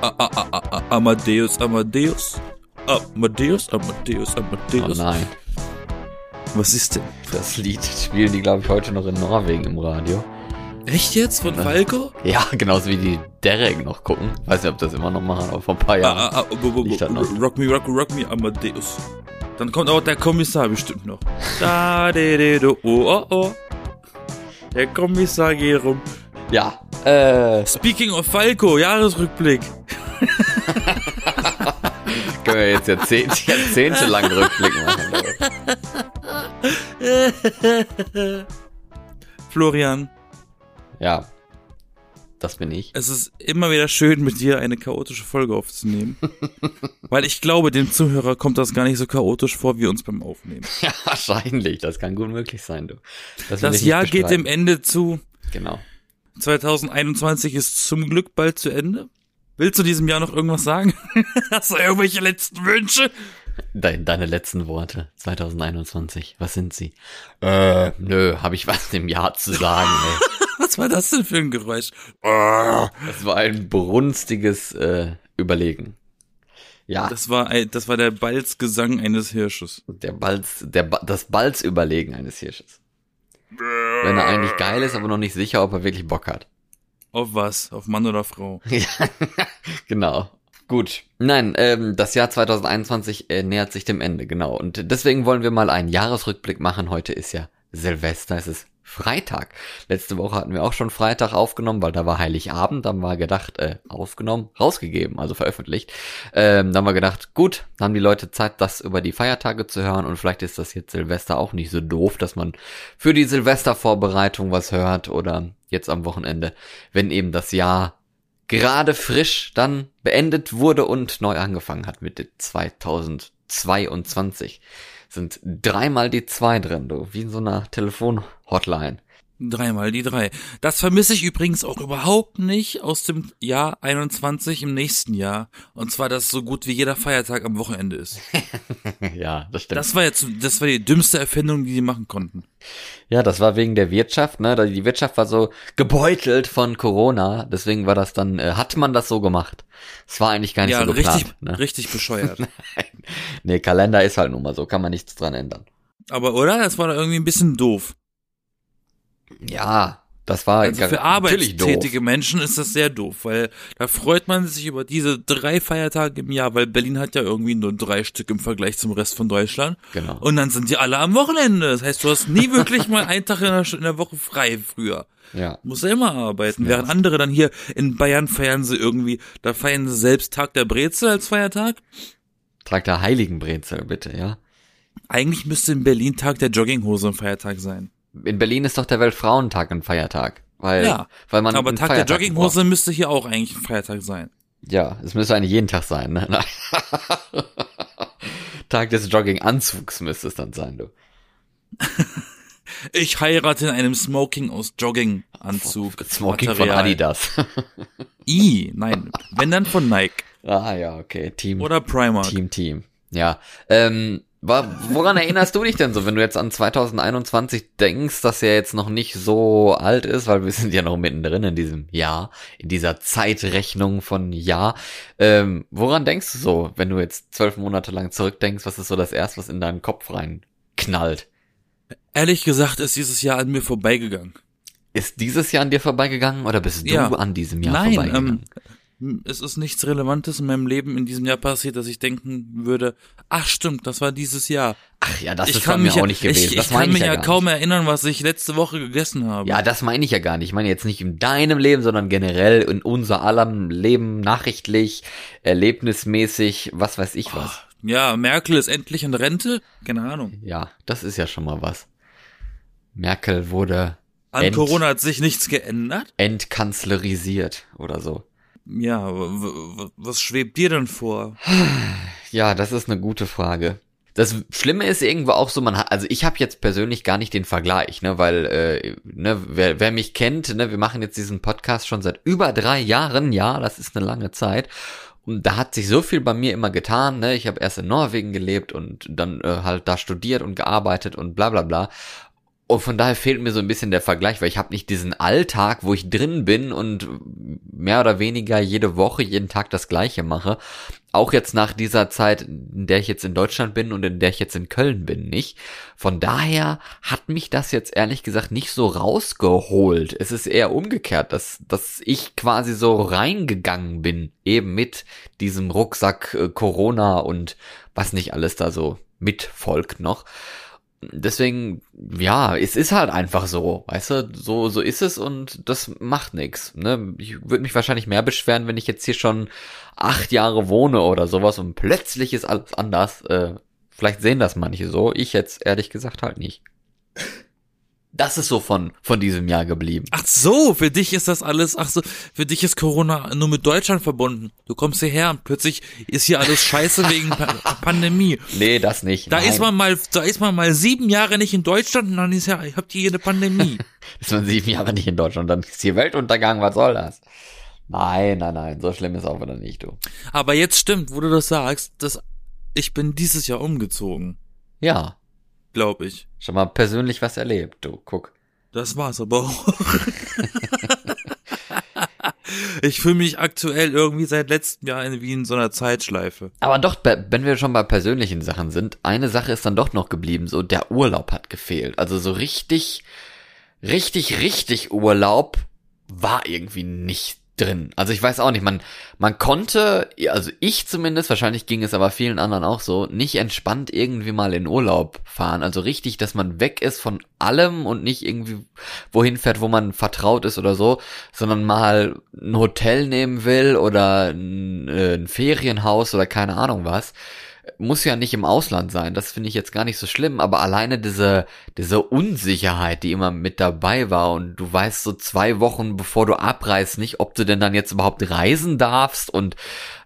A- A- A- A- Amadeus, Amadeus. Amadeus, Amadeus, Oh Amadeus. nein. Was ist denn? Das Lied spielen die, glaube ich, heute noch in Norwegen im Radio. Echt jetzt? Von Falco? Ja, genauso wie die Derek noch gucken. Weiß nicht, ob das immer noch machen, aber vor ein paar Jahren. Ah, ah, ah, rock me, rock me, rock me, Amadeus. Dann kommt auch der Kommissar bestimmt noch. Da, de, de, do, oh, oh, oh. Der Kommissar geht rum. Ja, äh, Speaking of Falco, Jahresrückblick. können wir jetzt Jahrzehnte, jahrzehntelang Rückblick machen. Florian, Ja, das bin ich. es ist immer wieder schön, mit dir eine chaotische Folge aufzunehmen. Weil ich glaube, dem Zuhörer kommt das gar nicht so chaotisch vor, wie uns beim Aufnehmen. Ja, wahrscheinlich. Das kann gut möglich sein, du. Das, Das Jahr geht dem. Ende zu. Genau. 2021 ist zum Glück bald zu Ende. Willst du diesem Jahr noch irgendwas sagen? Hast du irgendwelche letzten Wünsche? Dein, deine letzten Worte 2021, was sind sie? Äh, nö, habe ich was dem Jahr zu sagen, ey. Was war das denn für ein Geräusch? Das war ein brunstiges äh, Überlegen. Ja, Das war, ein, das war der Balzgesang eines Hirsches. der Balz, der, Ba- das Balzüberlegen eines Hirsches. Wenn er eigentlich geil ist, aber noch nicht sicher, ob er wirklich Bock hat. Auf was? Auf Mann oder Frau? Ja, genau. Gut. Nein, ähm, das Jahr 2021 äh, nähert sich dem Ende, genau. Und deswegen wollen wir mal einen Jahresrückblick machen. Heute ist ja Silvester, es ist Freitag. Letzte Woche hatten wir auch schon Freitag aufgenommen, weil da war Heiligabend. Dann war gedacht, äh, aufgenommen, rausgegeben, also veröffentlicht. Ähm, dann wir gedacht, gut, dann haben die Leute Zeit, das über die Feiertage zu hören. Und vielleicht ist das jetzt Silvester auch nicht so doof, dass man für die Silvestervorbereitung was hört oder jetzt am Wochenende, wenn eben das Jahr gerade frisch dann beendet wurde und neu angefangen hat mit 2022. Sind dreimal die zwei drin, du, wie in so einer Telefon-Hotline. Dreimal die drei. Das vermisse ich übrigens auch überhaupt nicht aus dem Jahr 21 im nächsten Jahr. Und zwar, dass so gut wie jeder Feiertag am Wochenende ist. ja, das stimmt. Das war jetzt, das war die dümmste Erfindung, die sie machen konnten. ja, das war wegen der Wirtschaft, ne? Die Wirtschaft war so gebeutelt von Corona, deswegen war das dann, äh, hat man das so gemacht. Es war eigentlich gar nicht Ja, so geplant. richtig, ne? richtig bescheuert. Nee, Kalender ist halt nun mal so, kann man nichts dran ändern. Aber, oder? Das war doch irgendwie ein bisschen doof. Ja, das war Also für arbeitstätige Menschen ist das sehr doof, weil da freut man sich über diese drei Feiertage im Jahr, weil Berlin hat ja irgendwie nur drei Stück im Vergleich zum Rest von Deutschland. Genau. Und dann sind die alle am Wochenende. Das heißt, du hast nie wirklich mal einen Tag in der, in der Woche frei früher. Ja. Musst ja immer arbeiten. Während andere dann hier in Bayern feiern sie irgendwie, da feiern sie selbst Tag der Brezel als Feiertag. Trag der Heiligenbrezel, bitte, ja. Eigentlich müsste in Berlin Tag der Jogginghose ein Feiertag sein. In Berlin ist doch der Weltfrauentag ein Feiertag. Weil, Ja, weil man Aber Tag der Feiertag Jogginghose müsste hier auch eigentlich ein Feiertag sein. braucht. Ja, es müsste eigentlich jeden Tag sein, ne? Nein. Tag des Jogginganzugs müsste es dann sein, du. Ich heirate in einem Smoking aus Jogginganzug. Smoking von Material. Adidas. I, nein. Wenn dann von Nike. ah ja, okay. Team, Oder Primark. Team, Team. Ja. Ähm, woran erinnerst du dich denn so, wenn du jetzt an 2021 denkst, dass er jetzt noch nicht so alt ist, weil wir sind ja noch mittendrin in diesem Jahr, in dieser Zeitrechnung von Jahr. Ähm, woran denkst du so, wenn du jetzt zwölf Monate lang zurückdenkst, was ist so das erste, was in deinen Kopf rein knallt? Ehrlich gesagt ist dieses Jahr an mir vorbeigegangen. Ist dieses Jahr an dir vorbeigegangen oder bist du Ja. an diesem Jahr Nein, vorbeigegangen? ähm, es ist nichts Relevantes in meinem Leben in diesem Jahr passiert, dass ich denken würde, ach stimmt, das war dieses Jahr. Ach ja, das ich ist bei mir mich, auch nicht gewesen. ich, das ich kann mich ich ja, ja kaum erinnern, was ich letzte Woche gegessen habe. Ja, das meine ich ja gar nicht. Ich meine jetzt nicht in deinem Leben, sondern generell in unser allem Leben, nachrichtlich, erlebnismäßig, was weiß ich was. Ja, Merkel ist endlich in Rente? Keine Ahnung. Ja, das ist ja schon mal was. Merkel wurde An End- Corona hat sich nichts geändert? entkanzlerisiert oder so. Ja, was schwebt dir denn vor? Ja, das ist eine gute Frage. Das Schlimme ist irgendwo auch so, man hat, also ich habe jetzt persönlich gar nicht den Vergleich, ne, weil, äh, ne, wer, wer mich kennt, ne, wir machen jetzt diesen Podcast schon seit über drei Jahren, ja, das ist eine lange Zeit. Und da hat sich so viel bei mir immer getan, ne, ich habe erst in Norwegen gelebt und dann äh, halt da studiert und gearbeitet und bla bla bla. Und von daher fehlt mir so ein bisschen der Vergleich, weil ich habe nicht diesen Alltag, wo ich drin bin und mehr oder weniger jede Woche, jeden Tag das gleiche mache. Auch jetzt nach dieser Zeit, in der ich jetzt in Deutschland bin und in der ich jetzt in Köln bin, nicht. Von daher hat mich das jetzt ehrlich gesagt nicht so rausgeholt. Es ist eher umgekehrt, dass, dass ich quasi so reingegangen bin, eben mit diesem Rucksack äh, Corona und was nicht alles da so mitfolgt noch deswegen, ja, es ist halt einfach so, weißt du, so, so ist es und das macht nix. Ne? Ich würde mich wahrscheinlich mehr beschweren, wenn ich jetzt hier schon acht Jahre wohne oder sowas und plötzlich ist alles anders. Äh, vielleicht sehen das manche so, ich jetzt ehrlich gesagt halt nicht. Das ist so von, von diesem Jahr geblieben. Ach so, für dich ist das alles, ach so, für dich ist Corona nur mit Deutschland verbunden. Du kommst hierher und plötzlich ist hier alles scheiße wegen pa Pandemie. Nee, das nicht. Da Nein. ist man mal, da ist man mal sieben Jahre nicht in Deutschland und dann ist ja, habt ihr hier eine Pandemie. ist man sieben Jahre nicht in Deutschland, dann ist hier Weltuntergang, was soll das? Nein, nein, nein, so schlimm ist auch wieder nicht, du. Aber jetzt stimmt, wo du das sagst, dass ich bin dieses Jahr umgezogen, Ja, glaube ich. schon mal persönlich was erlebt, du, guck. Das war's aber auch. ich fühle mich aktuell irgendwie seit letztem Jahr in, wie in so einer Zeitschleife. Aber doch, wenn wir schon bei persönlichen Sachen sind, eine Sache ist dann doch noch geblieben, so der Urlaub hat gefehlt. Also so richtig, richtig, richtig Urlaub war irgendwie nicht drin. Also ich weiß auch nicht, man, man konnte, also ich zumindest, wahrscheinlich ging es aber vielen anderen auch so, nicht entspannt irgendwie mal in Urlaub fahren. Also richtig, dass man weg ist von allem und nicht irgendwie wohin fährt, wo man vertraut ist oder so, sondern mal ein Hotel nehmen will oder ein, äh, ein Ferienhaus oder keine Ahnung was. Muss ja nicht im Ausland sein, das finde ich jetzt gar nicht so schlimm, aber alleine diese, diese Unsicherheit, die immer mit dabei war und du weißt so zwei Wochen bevor du abreist nicht, ob du denn dann jetzt überhaupt reisen darfst und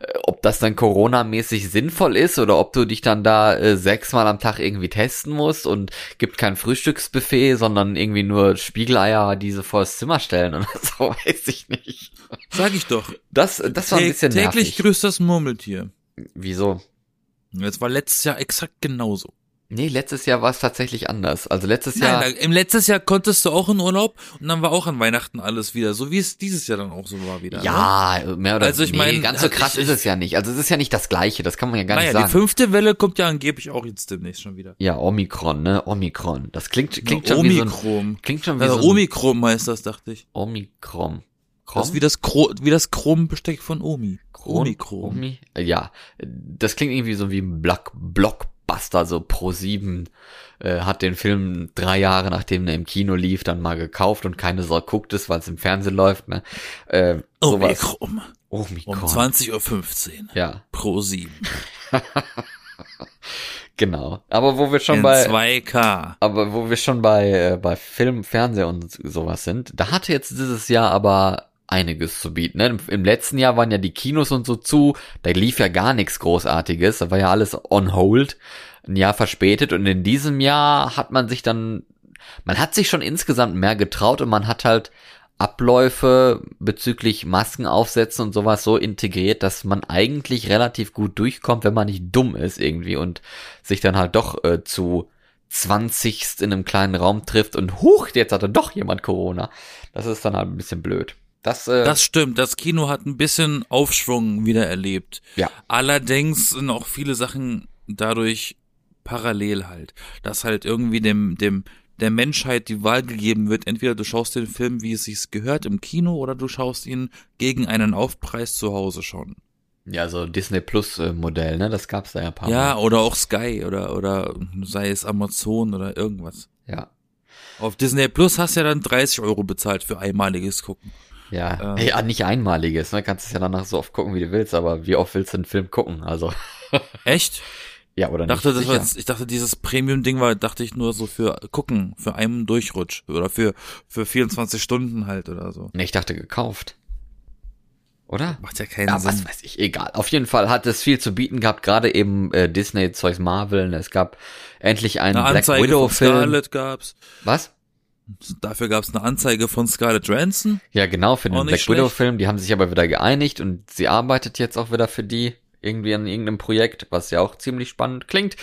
äh, ob das dann Corona-mäßig sinnvoll ist oder ob du dich dann da äh, sechsmal am Tag irgendwie testen musst und gibt kein Frühstücksbuffet, sondern irgendwie nur Spiegeleier, die sie vor das Zimmer stellen oder so, weiß ich nicht. Sag ich doch. Das, das war ein Tä- bisschen täglich nervig. grüßt das Murmeltier. Wieso? Das war letztes Jahr exakt genauso. Nee, letztes Jahr war es tatsächlich anders. Also letztes Jahr. Nein, da- im letztes Jahr konntest du auch in Urlaub und dann war auch an Weihnachten alles wieder, so wie es dieses Jahr dann auch so war wieder. Ne? Ja, mehr oder Also ich nee, mein, ganz so hat- krass ich- ist es ja nicht. Also es ist ja nicht das gleiche, das kann man ja gar Naja, nicht die sagen. fünfte Welle kommt ja angeblich auch jetzt demnächst schon wieder. Ja, Omikron, ne? Omikron. Das klingt klingt Ja, schon wie so ein, Omikron. klingt schon wie Also so ein Omikron heißt das, dachte ich. Omikron. Das ist wie das, Kro wie das Chrombesteck von Omi. Kron- Omikron. Omi? Ja, das klingt irgendwie so wie ein Block Blockbuster, so Pro 7 äh, hat den Film drei Jahre nachdem er im Kino lief, dann mal gekauft und keine Sau guckt es, weil es im Fernsehen läuft, ne? Äh, sowas. Omikron. Um Omikron. 20.15 Uhr. Ja, Pro 7. genau. Aber wo wir schon In bei 2K. Aber wo wir schon bei, äh, bei Film, Fernseher und sowas sind, da hatte jetzt dieses Jahr aber einiges zu bieten. Ne? Im, letzten Jahr waren ja die Kinos und so zu, da lief ja gar nichts Großartiges, da war ja alles on hold, ein Jahr verspätet und in diesem Jahr hat man sich dann, man hat sich schon insgesamt mehr getraut und man hat halt Abläufe bezüglich Masken aufsetzen und sowas so integriert, dass man eigentlich relativ gut durchkommt, wenn man nicht dumm ist irgendwie und sich dann halt doch äh, zu 20 in einem kleinen Raum trifft und huch, jetzt hatte doch jemand Corona. Das ist dann halt ein bisschen blöd. Das, äh, Das stimmt, das Kino hat ein bisschen Aufschwung wieder erlebt. ja. Allerdings sind auch viele Sachen dadurch parallel halt, dass halt irgendwie dem, dem, der Menschheit die Wahl gegeben wird, entweder du schaust den Film, wie es sich gehört, im Kino, oder du schaust ihn gegen einen Aufpreis zu Hause schon. Ja, so Disney Plus äh, Modell, ne? Das gab's da ja ein paar Ja, Mal. oder auch Sky oder, oder sei es Amazon oder irgendwas. Ja. Auf Disney Plus hast du ja dann 30 Euro bezahlt für einmaliges Gucken. Ja. Ähm. ja, nicht einmaliges, ne? Kannst es ja danach so oft gucken, wie du willst, aber wie oft willst du einen Film gucken? Also, Echt? ja, oder Ich dachte, nicht? das war jetzt, ich dachte, dieses Premium-Ding war, dachte ich nur so für gucken, für einen Durchrutsch oder für, für 24 Stunden halt oder so. Nee, ich dachte gekauft. Oder? Macht ja keinen Ja, Sinn. was weiß ich, egal. Auf jeden Fall hat es viel zu bieten gehabt, gerade eben äh, Disney, Zeugs Marvel. Es gab endlich einen Eine Black Widow-Film. Scarlett gab's. Was? Dafür gab's eine Anzeige von Scarlett Johansson. Ja, genau, für den Black. Widow-Film. Die haben sich aber wieder geeinigt und sie arbeitet jetzt auch wieder für die irgendwie an irgendeinem Projekt, was ja auch ziemlich spannend klingt.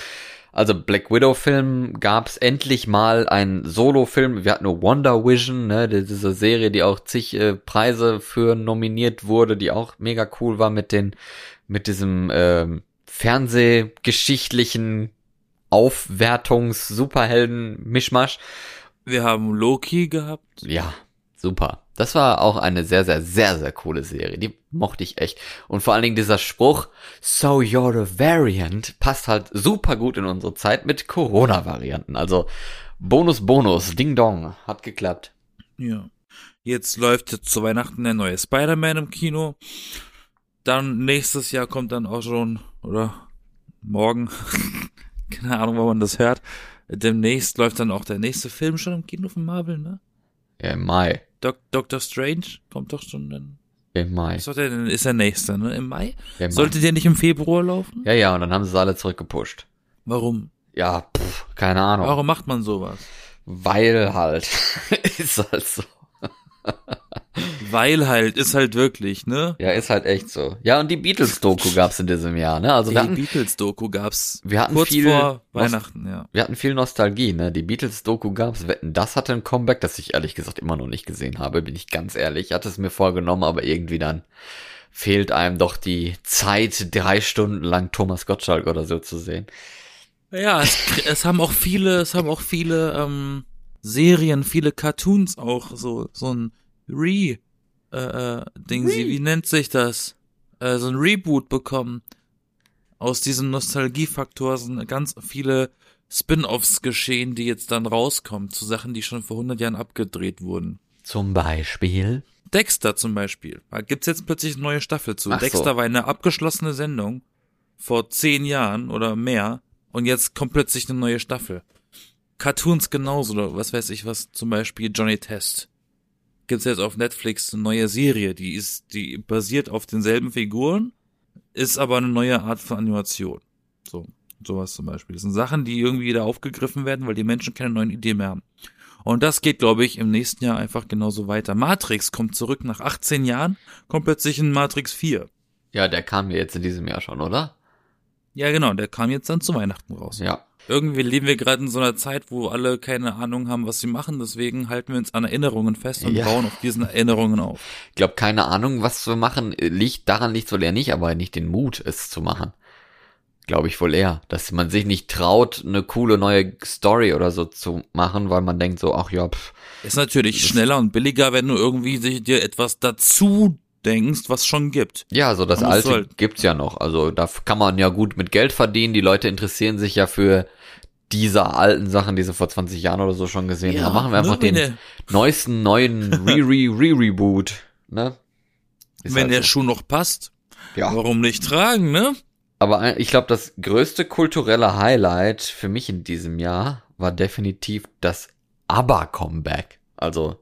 Also Black Widow Film gab's endlich mal einen Solo-Film. Wir hatten nur Wonder Vision, ne, diese Serie, die auch zig äh, Preise für nominiert wurde, die auch mega cool war mit den, mit diesem ähm, Fernsehgeschichtlichen Aufwertungs-Superhelden-Mischmasch. Wir haben Loki gehabt. Ja, super. Das war auch eine sehr, sehr, sehr, sehr coole Serie. Die mochte ich echt. Und vor allen Dingen dieser Spruch, so you're a variant, passt halt super gut in unsere Zeit mit Corona-Varianten. Also Bonus, Bonus, Ding Dong, hat geklappt. Ja. Jetzt läuft zu Weihnachten der neue Spider-Man im Kino. Dann nächstes Jahr kommt dann auch schon, oder morgen, keine Ahnung, wo man das hört. Demnächst läuft dann auch der nächste Film schon im Kino von Marvel, ne? Ja, im Mai. Doc Doctor Strange kommt doch schon dann. Im Mai. Ist, der, ist der nächste, ne? Im Mai? Ja, im Mai. Sollte der nicht im Februar laufen? Ja, ja, und dann haben sie es alle zurückgepusht. Warum? Ja, pff, keine Ahnung. Warum macht man sowas? Weil halt. ist halt so. Weil halt, ist halt wirklich, ne? Ja, ist halt echt so. Ja, und die Beatles-Doku gab's in diesem Jahr, ne? Also Die wir hatten, Beatles-Doku gab's wir hatten kurz viel vor Nost- Weihnachten, ja. wir hatten viel Nostalgie, ne? Die Beatles-Doku gab's. Wetten, das hatte ein Comeback, das ich ehrlich gesagt immer noch nicht gesehen habe, bin ich ganz ehrlich. Ich hatte es mir vorgenommen, aber irgendwie dann fehlt einem doch die Zeit, drei Stunden lang Thomas Gottschalk oder so zu sehen. Ja, es, es haben auch viele, es haben auch viele ähm, Serien, viele Cartoons auch so so ein Re äh, äh, Ding, sie, wie nennt sich das? Äh, so ein Reboot bekommen. Aus diesem Nostalgiefaktor sind ganz viele Spin-offs geschehen, die jetzt dann rauskommen zu Sachen, die schon vor 100 Jahren abgedreht wurden. Zum Beispiel. Dexter zum Beispiel. Da gibt's jetzt plötzlich eine neue Staffel zu. Ach so. Dexter war eine abgeschlossene Sendung vor zehn Jahren oder mehr und jetzt kommt plötzlich eine neue Staffel. Cartoons genauso oder was weiß ich was, zum Beispiel Johnny Test. Gibt's jetzt auf Netflix eine neue Serie, die ist, die basiert auf denselben Figuren, ist aber eine neue Art von Animation. So, sowas zum Beispiel. Das sind Sachen, die irgendwie wieder aufgegriffen werden, weil die Menschen keine neuen Ideen mehr haben. Und das geht, glaube ich, im nächsten Jahr einfach genauso weiter. Matrix kommt zurück nach 18 Jahren, kommt plötzlich in Matrix 4. Ja, der kam ja jetzt in diesem Jahr schon, oder? Ja, genau, der kam jetzt dann zu Weihnachten raus. Ja. Irgendwie leben wir gerade in so einer Zeit, wo alle keine Ahnung haben, was sie machen, deswegen halten wir uns an Erinnerungen fest und Ja. bauen auf diesen Erinnerungen auf. Ich glaube, keine Ahnung, was zu machen, liegt, daran liegt wohl eher nicht, aber nicht den Mut, es zu machen. Glaube ich wohl eher. Dass man sich nicht traut, eine coole neue Story oder so zu machen, weil man denkt so, ach ja, pff, Ist natürlich schneller und billiger, wenn du irgendwie sich dir etwas dazu denkst, was schon gibt. ja, so das alte halt- gibt's ja noch. Also da kann man ja gut mit Geld verdienen. Die Leute interessieren sich ja für diese alten Sachen, die sie vor 20 Jahren oder so schon gesehen haben. Machen wir einfach nur wenn den neuesten, neuen Re-Re-Re-Reboot, ne? der, Ist wenn halt der so. Schuh noch passt, Ja. warum nicht tragen, ne? Aber ich glaube, das größte kulturelle Highlight für mich in diesem Jahr war definitiv das ABBA-Comeback. Also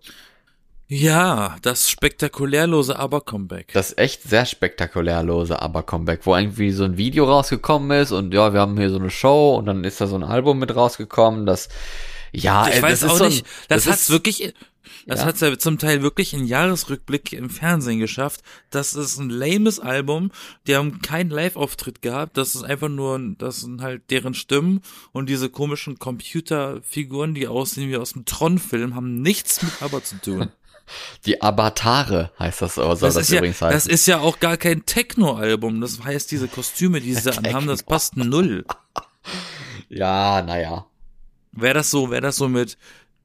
Ja, das spektakulärlose Aber-Comeback. das echt sehr spektakulär lose ABBA-Comeback, wo irgendwie so ein Video rausgekommen ist und ja, wir haben hier so eine Show und dann ist da so ein Album mit rausgekommen, das ja, ich ey, weiß das ist auch so ein, nicht, das, das hat's wirklich, das Ja. hat's ja zum Teil wirklich in Jahresrückblick im Fernsehen geschafft. Das ist ein lames Album, die haben keinen Live-Auftritt gehabt, das ist einfach nur, das sind halt deren Stimmen und diese komischen Computerfiguren, die aussehen wie aus dem Tron-Film, haben nichts mit ABBA zu tun. die Avatare heißt das, oder soll Das, das, ist ja, übrigens das heißen. ist ja auch gar kein Techno-Album, das heißt, diese Kostüme, die sie anhaben, das passt null. ja, naja. Wäre das so, wäre das so mit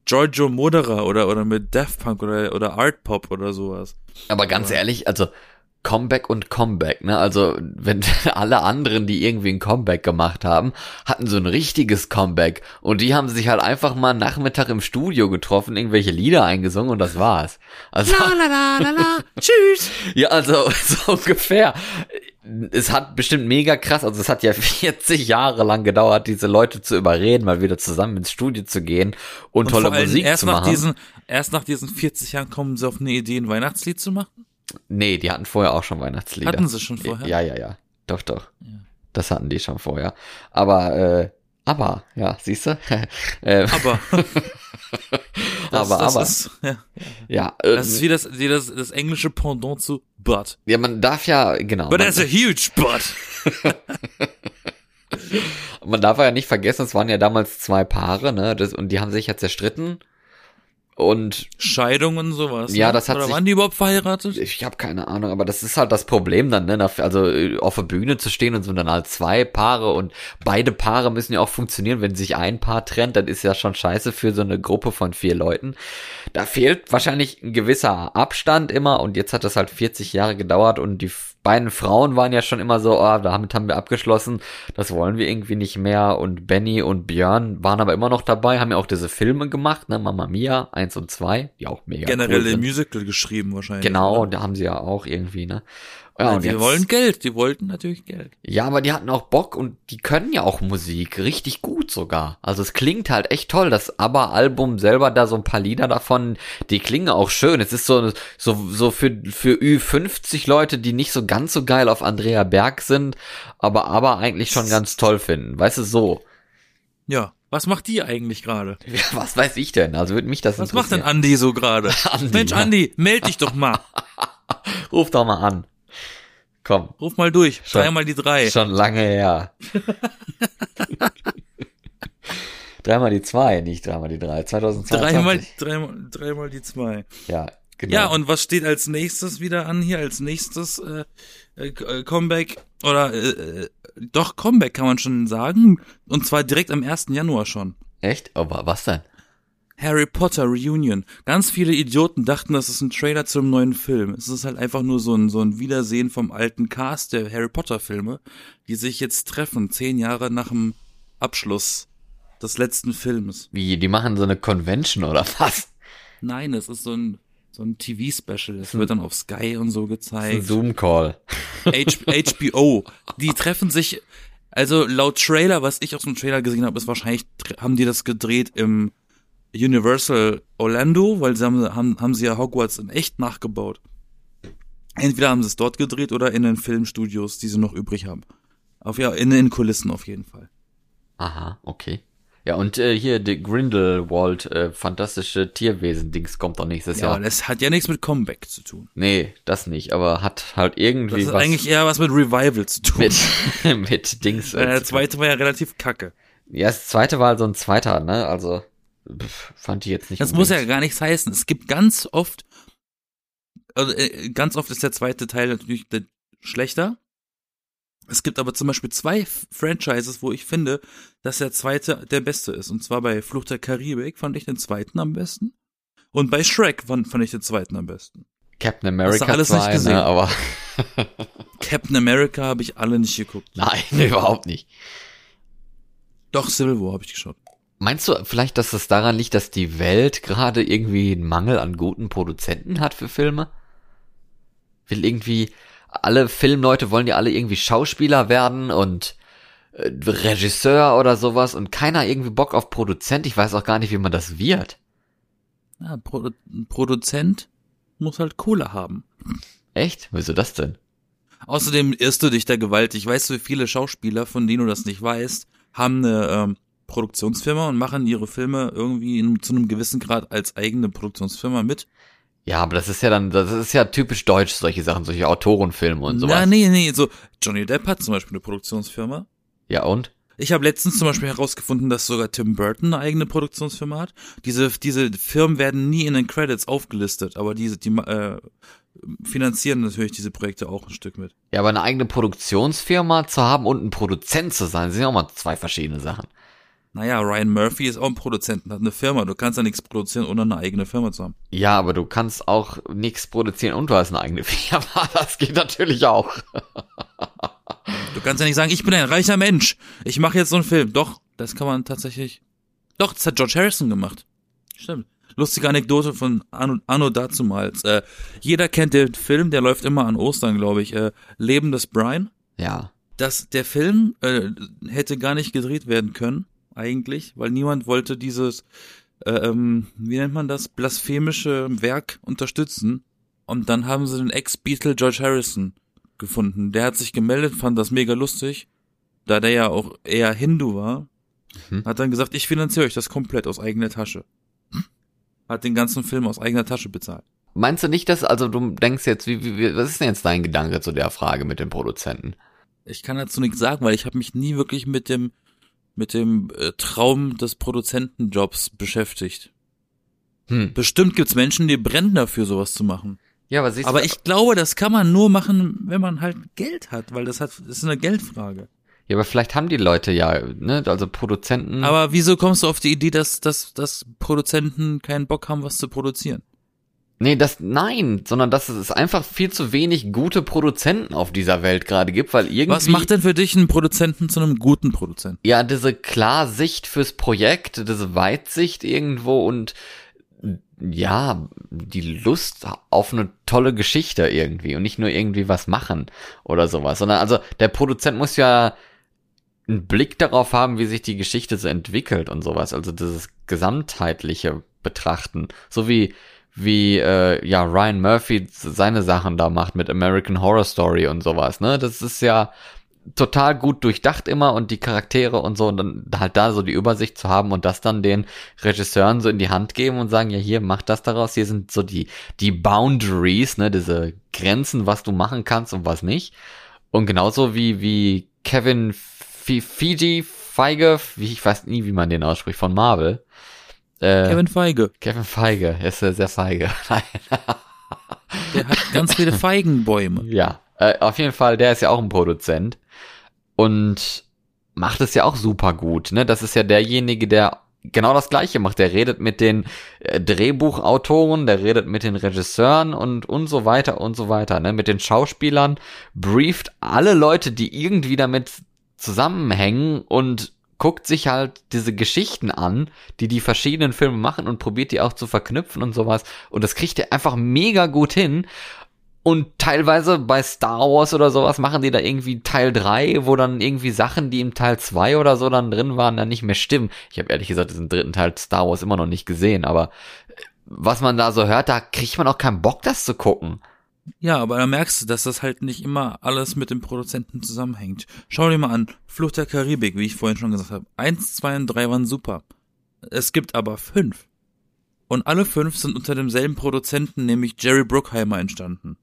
Giorgio Moderer oder, oder mit Daft Punk oder, oder Art Pop oder sowas. Aber ganz ehrlich, also Comeback und Comeback, ne? Also, wenn alle anderen, die irgendwie ein Comeback gemacht haben, hatten so ein richtiges Comeback und die haben sich halt einfach mal Nachmittag im Studio getroffen, irgendwelche Lieder eingesungen und das war's. Also, la la la la, tschüss. ja, also so ungefähr. Es hat bestimmt mega krass, also es hat ja 40 Jahre lang gedauert, diese Leute zu überreden, mal wieder zusammen ins Studio zu gehen und, Und tolle vor allem Musik erst zu nach machen. diesen, erst nach diesen 40 Jahren kommen sie auf eine Idee, ein Weihnachtslied zu machen? Nee, die hatten vorher auch schon Weihnachtslieder. Hatten sie schon vorher? Ja, ja, ja. Doch, doch. Das hatten die schon vorher. Aber, äh, aber, ja, siehst du? äh, Aber, das, aber, das aber. ist, ja, ja, das ist wie das, wie das, das englische Pendant zu But. ja, man darf ja, genau. But that's a huge But. Man darf ja nicht vergessen, es waren ja damals zwei Paare, ne? Das, und die haben sich ja zerstritten. Und Scheidung und sowas. Ja, ne? das hat Oder sich- waren die überhaupt verheiratet? ich habe keine Ahnung, aber das ist halt das Problem dann, ne? Also äh, auf der Bühne zu stehen und so dann halt zwei Paare und beide Paare müssen ja auch funktionieren. Wenn sich ein Paar trennt, dann ist ja schon scheiße für so eine Gruppe von vier Leuten. Da fehlt wahrscheinlich ein gewisser Abstand immer und jetzt hat das halt 40 Jahre gedauert und die beiden Frauen waren ja schon immer so, oh, damit haben wir abgeschlossen, das wollen wir irgendwie nicht mehr und Benny und Björn waren aber immer noch dabei, haben ja auch diese Filme gemacht, ne, Mamma Mia 1 und 2, die auch mega Generell cool. Musical geschrieben wahrscheinlich. Genau, oder? da haben sie ja auch irgendwie, ne? Ja, und die jetzt, wollen Geld, die wollten natürlich Geld. ja, aber die hatten auch Bock und die können ja auch Musik, richtig gut sogar. Also es klingt halt echt toll. Das ABBA-Album selber, da so ein paar Lieder davon, die klingen auch schön. Es ist so, so, so für, für Ü50 Leute, die nicht so ganz so geil auf Andrea Berg sind, aber ABBA eigentlich schon ganz toll finden. Weißt du, so. Ja. Was macht die eigentlich gerade? Ja, Was weiß ich denn? Also würde mich das Was macht denn. Andi so gerade? Mensch, ja. Andi, meld dich doch mal. Ruf doch mal an. Komm, Ruf mal durch. Schon. Dreimal die drei. Schon lange her. dreimal die zwei, nicht dreimal die drei. 2022. Dreimal, dreimal, dreimal die zwei. Ja, genau. Ja, und was steht als nächstes wieder an hier? Als nächstes äh, äh, äh, Comeback oder äh, äh, doch Comeback kann man schon sagen. Und zwar direkt am 1. Januar schon. Echt? Aber was denn? Harry Potter Reunion. Ganz viele Idioten dachten, das ist ein Trailer zum neuen Film. Es ist halt einfach nur so ein, so ein Wiedersehen vom alten Cast der Harry Potter Filme, die sich jetzt treffen, zehn Jahre nach dem Abschluss des letzten Films. Wie, die machen so eine Convention oder was? Nein, es ist so ein, so ein TV-Special. Es wird dann auf Sky und so gezeigt. Zoom-Call. HBO. Die treffen sich, also laut Trailer, was ich aus dem Trailer gesehen habe, ist wahrscheinlich, haben die das gedreht im Universal Orlando, weil sie haben, haben, haben sie ja Hogwarts in echt nachgebaut. Entweder haben sie es dort gedreht oder in den Filmstudios, die sie noch übrig haben. Auf ja, in den Kulissen auf jeden Fall. Aha, okay. Ja, und äh, hier, die Grindelwald, äh, fantastische Tierwesen-Dings kommt doch nächstes Ja, Jahr. aber das hat ja nichts mit Comeback zu tun. Nee, das nicht, aber hat halt Das irgendwie ist was eigentlich eher was mit Revival zu tun. mit, mit Dings. Äh, der tun. zweite war ja relativ kacke. Ja, das zweite war halt so ein zweiter, ne? Also pff, fand ich jetzt nicht. Das muss ja unbedingt. gar nichts heißen. Es gibt ganz oft, also äh, ganz oft ist der zweite Teil natürlich schlechter. Es gibt aber zum Beispiel zwei Franchises, wo ich finde, dass der zweite der beste ist. Und zwar bei Flucht der Karibik fand ich den zweiten am besten. Und bei Shrek fand, fand ich den zweiten am besten. Captain America alles nicht 2, gesehen. ne? Aber Captain America habe ich alle nicht geguckt. nein, überhaupt nicht. Doch, Civil War habe ich geschaut. Meinst du vielleicht, dass es daran liegt, dass die Welt gerade irgendwie einen Mangel an guten Produzenten hat für Filme? Will irgendwie, alle Filmleute wollen ja alle irgendwie Schauspieler werden und äh, Regisseur oder sowas und keiner irgendwie Bock auf Produzent. Ich weiß auch gar nicht, wie man das wird. Ja, ein Produzent muss halt Kohle haben. Echt? Wieso das denn? Außerdem irrst du dich da gewaltig. Weißt du, wie viele Schauspieler, von denen du das nicht weißt, haben eine ähm, Produktionsfirma und machen ihre Filme irgendwie in, zu einem gewissen Grad als eigene Produktionsfirma mit? Ja, aber das ist ja dann, das ist ja typisch deutsch, solche Sachen, solche Autorenfilme und sowas. Na, nee, nee, so Johnny Depp hat zum Beispiel eine Produktionsfirma. Ja, und? Ich habe letztens zum Beispiel herausgefunden, dass sogar Tim Burton eine eigene Produktionsfirma hat. Diese, diese Firmen werden nie in den Credits aufgelistet, aber diese, die äh, finanzieren natürlich diese Projekte auch ein Stück mit. Ja, aber eine eigene Produktionsfirma zu haben und ein Produzent zu sein, sind ja auch mal zwei verschiedene Sachen. Naja, Ryan Murphy ist auch ein Produzent und hat eine Firma. Du kannst ja nichts produzieren, ohne eine eigene Firma zu haben. Ja, aber du kannst auch nichts produzieren und du hast eine eigene Firma. Das geht natürlich auch. Du kannst ja nicht sagen, ich bin ein reicher Mensch. Ich mache jetzt so einen Film. Doch, das kann man tatsächlich. Doch, das hat George Harrison gemacht. Stimmt. Lustige Anekdote von Anno, Anno dazumals. Äh, jeder kennt den Film, der läuft immer an Ostern, glaube ich. Äh, Leben des Brian. Ja. Das, der Film äh, hätte gar nicht gedreht werden können, eigentlich, weil niemand wollte dieses, äh, ähm, wie nennt man das, blasphemische Werk unterstützen. Und dann haben sie den Ex-Beatle George Harrison gefunden. Der hat sich gemeldet, fand das mega lustig, da der ja auch eher Hindu war. Mhm. Hat dann gesagt, ich finanziere euch das komplett aus eigener Tasche. Hat den ganzen Film aus eigener Tasche bezahlt. Meinst du nicht, dass, also du denkst jetzt, wie, wie, wie- was ist denn jetzt dein Gedanke zu der Frage mit den Produzenten? Ich kann dazu nichts sagen, weil ich habe mich nie wirklich mit dem mit dem äh, Traum des Produzentenjobs beschäftigt. Hm. Bestimmt gibt's Menschen, die brennen dafür, sowas zu machen. Ja, aber siehst Aber ich glaube, das kann man nur machen, wenn man halt Geld hat, weil das hat, das ist eine Geldfrage. ja, aber vielleicht haben die Leute ja, ne, also Produzenten. Aber wieso kommst du auf die Idee, dass, dass, dass Produzenten keinen Bock haben, was zu produzieren? Nee, das, nein, sondern dass es einfach viel zu wenig gute Produzenten auf dieser Welt gerade gibt, weil irgendwie. Was macht denn für dich einen Produzenten zu einem guten Produzenten? Ja, diese Klarsicht fürs Projekt, diese Weitsicht irgendwo und ja, die Lust auf eine tolle Geschichte irgendwie und nicht nur irgendwie was machen oder sowas, sondern also der Produzent muss ja einen Blick darauf haben, wie sich die Geschichte so entwickelt und sowas, also dieses gesamtheitliche Betrachten, so wie wie äh, ja Ryan Murphy seine Sachen da macht mit American Horror Story und sowas, ne? Das ist ja total gut durchdacht immer und die Charaktere und so und dann halt da so die Übersicht zu haben und das dann den Regisseuren so in die Hand geben und sagen, ja hier, mach das daraus, hier sind so die, die Boundaries, ne, diese Grenzen, was du machen kannst und was nicht. Und genauso wie, wie Kevin Fiji Feige, wie ich weiß nie, wie man den ausspricht, von Marvel. Äh, Kevin Feige. Kevin Feige, er ist sehr feige. Nein. Der hat ganz viele Feigenbäume. Ja, äh, auf jeden Fall, der ist ja auch ein Produzent und macht es ja auch super gut. Ne? Das ist ja derjenige, der genau das Gleiche macht. Der redet mit den äh, Drehbuchautoren, der redet mit den Regisseuren und und so weiter und so weiter. Ne? Mit den Schauspielern brieft alle Leute, die irgendwie damit zusammenhängen und guckt sich halt diese Geschichten an, die die verschiedenen Filme machen und probiert die auch zu verknüpfen und sowas. Und das kriegt er einfach mega gut hin. Und teilweise bei Star Wars oder sowas machen die da irgendwie Teil 3, wo dann irgendwie Sachen, die im Teil 2 oder so dann drin waren, dann nicht mehr stimmen. Ich habe ehrlich gesagt diesen dritten Teil Star Wars immer noch nicht gesehen, aber was man da so hört, da kriegt man auch keinen Bock, das zu gucken. Ja, aber da merkst du, dass das halt nicht immer alles mit dem Produzenten zusammenhängt. Schau dir mal an, Flucht der Karibik, wie ich vorhin schon gesagt habe. Eins, zwei und drei waren super. Es gibt aber fünf. Und alle fünf sind unter demselben Produzenten, nämlich Jerry Bruckheimer, entstanden.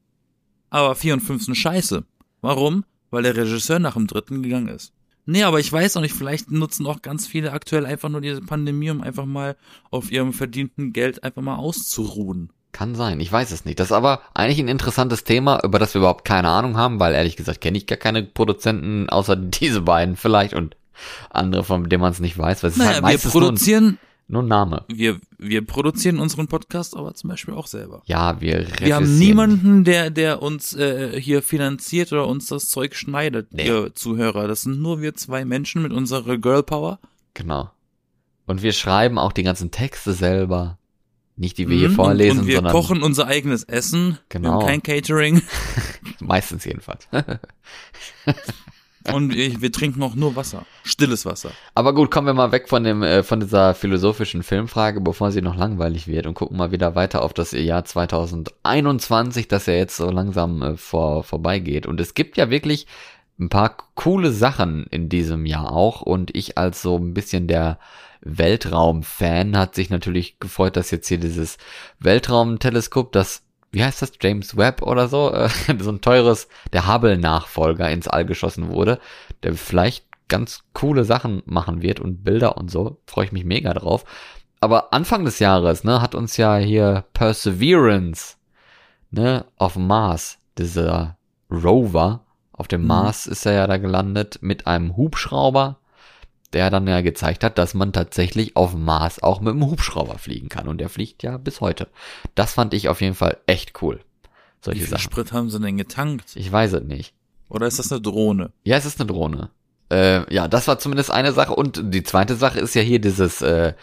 Aber vier und fünf sind scheiße. Warum? Weil der Regisseur nach dem dritten gegangen ist. Nee, aber ich weiß auch nicht, vielleicht nutzen auch ganz viele aktuell einfach nur diese Pandemie, um einfach mal auf ihrem verdienten Geld einfach mal auszuruhen. Kann sein, ich weiß es nicht. Das ist aber eigentlich ein interessantes Thema, über das wir überhaupt keine Ahnung haben, weil ehrlich gesagt kenne ich gar keine Produzenten, außer diese beiden vielleicht und andere, von denen man es nicht weiß. Weil es ist Naja, halt wir meistens nur ein, produzieren, nur ein Name. wir, wir produzieren unseren Podcast aber zum Beispiel auch selber. Ja, wir Wir haben niemanden, der, der uns äh, hier finanziert oder uns das Zeug schneidet, Nee. ihr Zuhörer. Das sind nur wir zwei Menschen mit unserer Girl Power. Genau. Und wir schreiben auch die ganzen Texte selber. Nicht die wir hier Mhm. vorlesen, und, wir sondern kochen unser eigenes Essen. Genau. Wir kein Catering. meistens jedenfalls. und wir, wir trinken auch nur Wasser. Stilles Wasser. Aber gut, kommen wir mal weg von dem äh, von dieser philosophischen Filmfrage, bevor sie noch langweilig wird und gucken mal wieder weiter auf das Jahr 2021, das ja jetzt so langsam äh, vor vorbeigeht. Und es gibt ja wirklich ein paar coole Sachen in diesem Jahr auch. Und ich als so ein bisschen der Weltraum-Fan hat sich natürlich gefreut, dass jetzt hier dieses Weltraumteleskop, das wie heißt das, James Webb oder so, äh, so ein teures, der Hubble-Nachfolger ins All geschossen wurde, der vielleicht ganz coole Sachen machen wird und Bilder und so, freue ich mich mega drauf. Aber Anfang des Jahres, ne, hat uns ja hier Perseverance, ne, auf Mars, dieser Rover, auf dem Mhm. Mars ist er ja da gelandet mit einem Hubschrauber, der dann ja gezeigt hat, dass man tatsächlich auf dem Mars auch mit einem Hubschrauber fliegen kann. Und der fliegt ja bis heute. Das fand ich auf jeden Fall echt cool. Wie Solche viel Sachen. Sprit haben sie denn getankt? Ich weiß es nicht. Oder ist das eine Drohne? Ja, es ist eine Drohne. Äh, ja, das war zumindest eine Sache. Und die zweite Sache ist ja hier dieses äh,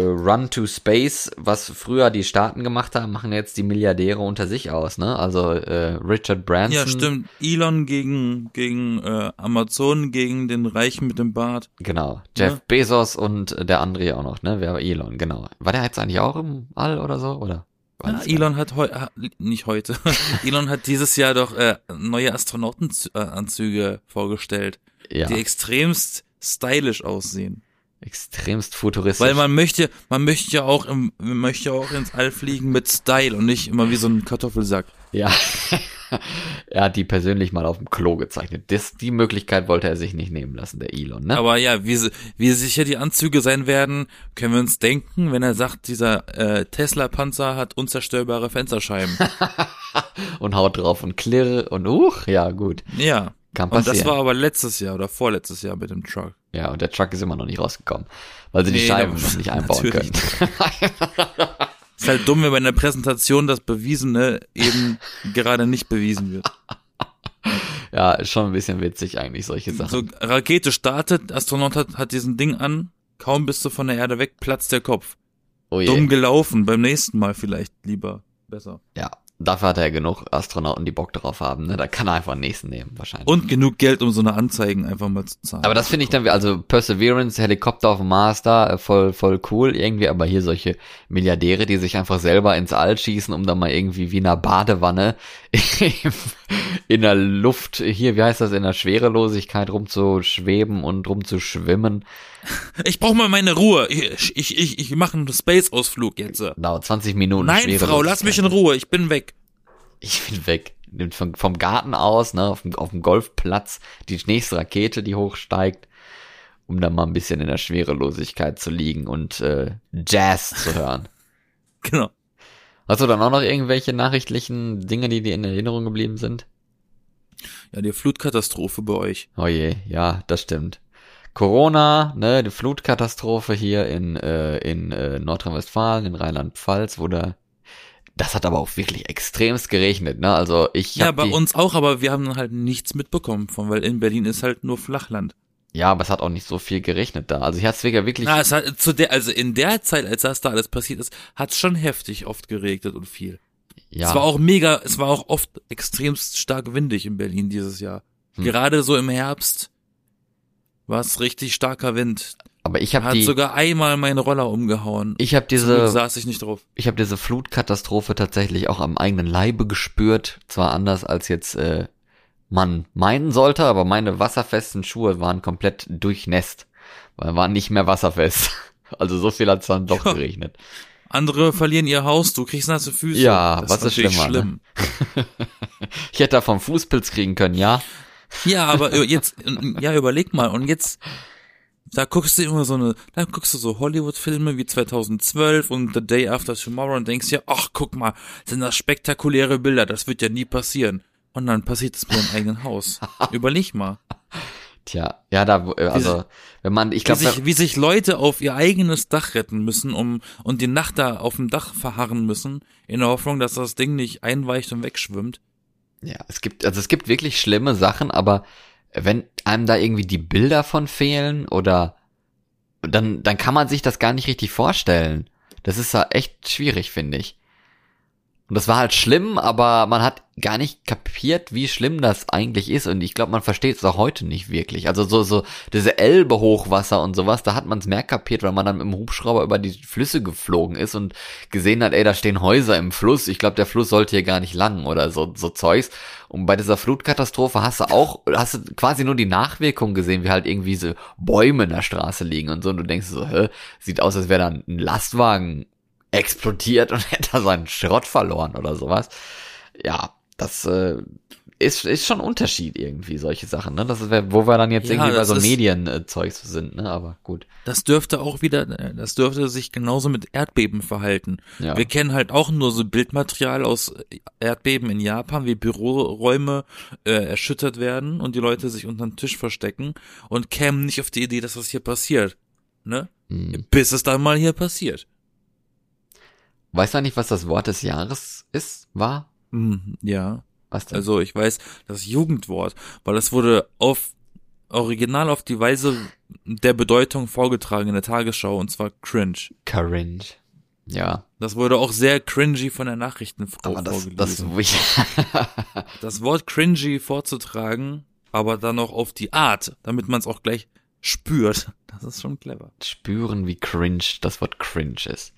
Run to Space, was früher die Staaten gemacht haben, machen jetzt die Milliardäre unter sich aus, ne? Also äh, Richard Branson. Ja, stimmt. Elon gegen, gegen äh, Amazon, gegen den Reichen mit dem Bart. Genau. Jeff Ja. Bezos und der andere auch noch, ne? Wer war Elon, genau. War der jetzt eigentlich auch im All oder so? Oder? Ja, Elon hat heute, nicht heute, Elon hat dieses Jahr doch äh, neue Astronautenanzüge vorgestellt, Ja, die extremst stylisch aussehen. Extremst futuristisch. Weil man möchte, man möchte ja auch im, man möchte ja auch ins All fliegen mit Style und nicht immer wie so ein Kartoffelsack. Ja. er hat die persönlich mal auf dem Klo gezeichnet. Das, die Möglichkeit wollte er sich nicht nehmen lassen, der Elon, ne? Aber ja, wie, wie sicher die Anzüge sein werden, können wir uns denken, wenn er sagt, dieser äh, Tesla-Panzer hat unzerstörbare Fensterscheiben. und haut drauf und klirr und uch, ja gut. Ja. Kann Und passieren. das war aber letztes Jahr oder vorletztes Jahr mit dem Truck. ja, und der Truck ist immer noch nicht rausgekommen, weil sie die Nee, Scheiben aber- noch nicht einbauen natürlich können. Ist halt dumm, wenn bei einer Präsentation das Bewiesene eben gerade nicht bewiesen wird. ja, ist schon ein bisschen witzig eigentlich, solche So, Sachen. Rakete startet, Astronaut hat, hat diesen Ding an, kaum bist du von der Erde weg, platzt der Kopf. oh je. Dumm gelaufen, beim nächsten Mal vielleicht lieber. Besser. Ja, dafür hat er ja genug Astronauten, die Bock drauf haben, ne? Da kann er einfach einen nächsten nehmen, wahrscheinlich. Und genug Geld, um so eine Anzeigen einfach mal zu zahlen. Aber das finde ich dann, wie- also Perseverance, Helikopter auf dem Mars da, äh, voll, voll cool irgendwie, aber hier solche Milliardäre, die sich einfach selber ins All schießen, um dann mal irgendwie wie in einer Badewanne in der Luft, hier, wie heißt das, in der Schwerelosigkeit rumzuschweben und rumzuschwimmen. Ich brauch mal meine Ruhe. Ich, ich, ich, ich mache einen Space-Ausflug jetzt. Dauert 20 Minuten. Nein, Frau, lass mich in Ruhe. Ich bin weg. Ich bin weg. Vom Garten aus, ne, auf dem, auf dem Golfplatz, die nächste Rakete, die hochsteigt, um dann mal ein bisschen in der Schwerelosigkeit zu liegen und äh, Jazz zu hören. Genau. Hast du dann auch noch irgendwelche nachrichtlichen Dinge, die dir in Erinnerung geblieben sind? Ja, die Flutkatastrophe bei euch. Oh je, ja, das stimmt. Corona, ne, die Flutkatastrophe hier in, äh, in äh, Nordrhein-Westfalen, in Rheinland-Pfalz, wo da, das hat aber auch wirklich extremst geregnet, ne, also ich Ja, bei uns auch, aber wir haben halt nichts mitbekommen von, weil in Berlin ist halt nur Flachland. Ja, aber es hat auch nicht so viel geregnet da, also ich hatte wirklich, wirklich, Na, es hat zu der, also in der Zeit, als das da alles passiert ist, hat es schon heftig oft geregnet und viel. ja, Es war auch mega, es war auch oft extremst stark windig in Berlin dieses Jahr. Hm. Gerade so im Herbst war es richtig starker Wind. aber ich habe Hat die, sogar einmal meinen Roller umgehauen. ich habe diese, saß ich nicht drauf. ich habe diese Flutkatastrophe tatsächlich auch am eigenen Leibe gespürt. Zwar anders als jetzt äh, man meinen sollte, aber meine wasserfesten Schuhe waren komplett durchnässt, weil waren nicht mehr wasserfest. Also so viel hat's dann doch Ja. geregnet. Andere verlieren ihr Haus, du kriegst nasse Füße. Ja, Das was ist schlimmer, ne? Ich hätte davon Fußpilz kriegen können, ja. Ja, aber jetzt, ja, überleg mal, und jetzt, da guckst du immer so eine, da guckst du so Hollywood-Filme wie 2012 und The Day After Tomorrow und denkst dir, ach, guck mal, sind das spektakuläre Bilder, das wird ja nie passieren. Und dann passiert es bei deinem eigenen Haus. Überleg mal. Tja, ja, da, also, wenn man, ich Wie glaube, sich, wie sich Leute auf ihr eigenes Dach retten müssen, um, und die Nacht da auf dem Dach verharren müssen, in der Hoffnung, dass das Ding nicht einweicht und wegschwimmt. Ja, es gibt, also es gibt wirklich schlimme Sachen, aber wenn einem da irgendwie die Bilder von fehlen oder dann, dann kann man sich das gar nicht richtig vorstellen. Das ist ja echt schwierig, finde ich. Und das war halt schlimm, aber man hat gar nicht kapiert, wie schlimm das eigentlich ist. Und ich glaube, man versteht es auch heute nicht wirklich. Also so, so diese Elbe-Hochwasser und sowas, da hat man es mehr kapiert, weil man dann mit dem Hubschrauber über die Flüsse geflogen ist und gesehen hat, ey, da stehen Häuser im Fluss. Ich glaube, der Fluss sollte hier gar nicht lang oder so, so Zeugs. Und bei dieser Flutkatastrophe hast du auch, hast du quasi nur die Nachwirkung gesehen, wie halt irgendwie so Bäume in der Straße liegen und so. Und du denkst so, hä, sieht aus, als wäre da ein Lastwagen explodiert und hätte da seinen Schrott verloren oder sowas. Ja, das äh, ist, ist schon Unterschied irgendwie, solche Sachen, ne? Das ist, wo wir dann jetzt Ja, irgendwie bei so Medienzeugs sind, ne? Aber gut. Das dürfte auch wieder, das dürfte sich genauso mit Erdbeben verhalten. Ja. Wir kennen halt auch nur so Bildmaterial aus Erdbeben in Japan, wie Büroräume äh, erschüttert werden und die Leute sich unter den Tisch verstecken und kämen nicht auf die Idee, dass das hier passiert. Ne? Hm. Bis es dann mal hier passiert. Weißt du nicht, was das Wort des Jahres ist? War? Hm, ja. Was denn? Also ich weiß das Jugendwort, weil es wurde auf original auf die Weise der Bedeutung vorgetragen in der Tagesschau und zwar cringe. Cringe. Ja, Das wurde auch sehr cringy von der Nachrichtenfrau aber das, das, das Wort cringy vorzutragen, aber dann auch auf die Art, damit man es auch gleich spürt. Das ist schon clever. spüren, wie cringe das Wort cringe ist.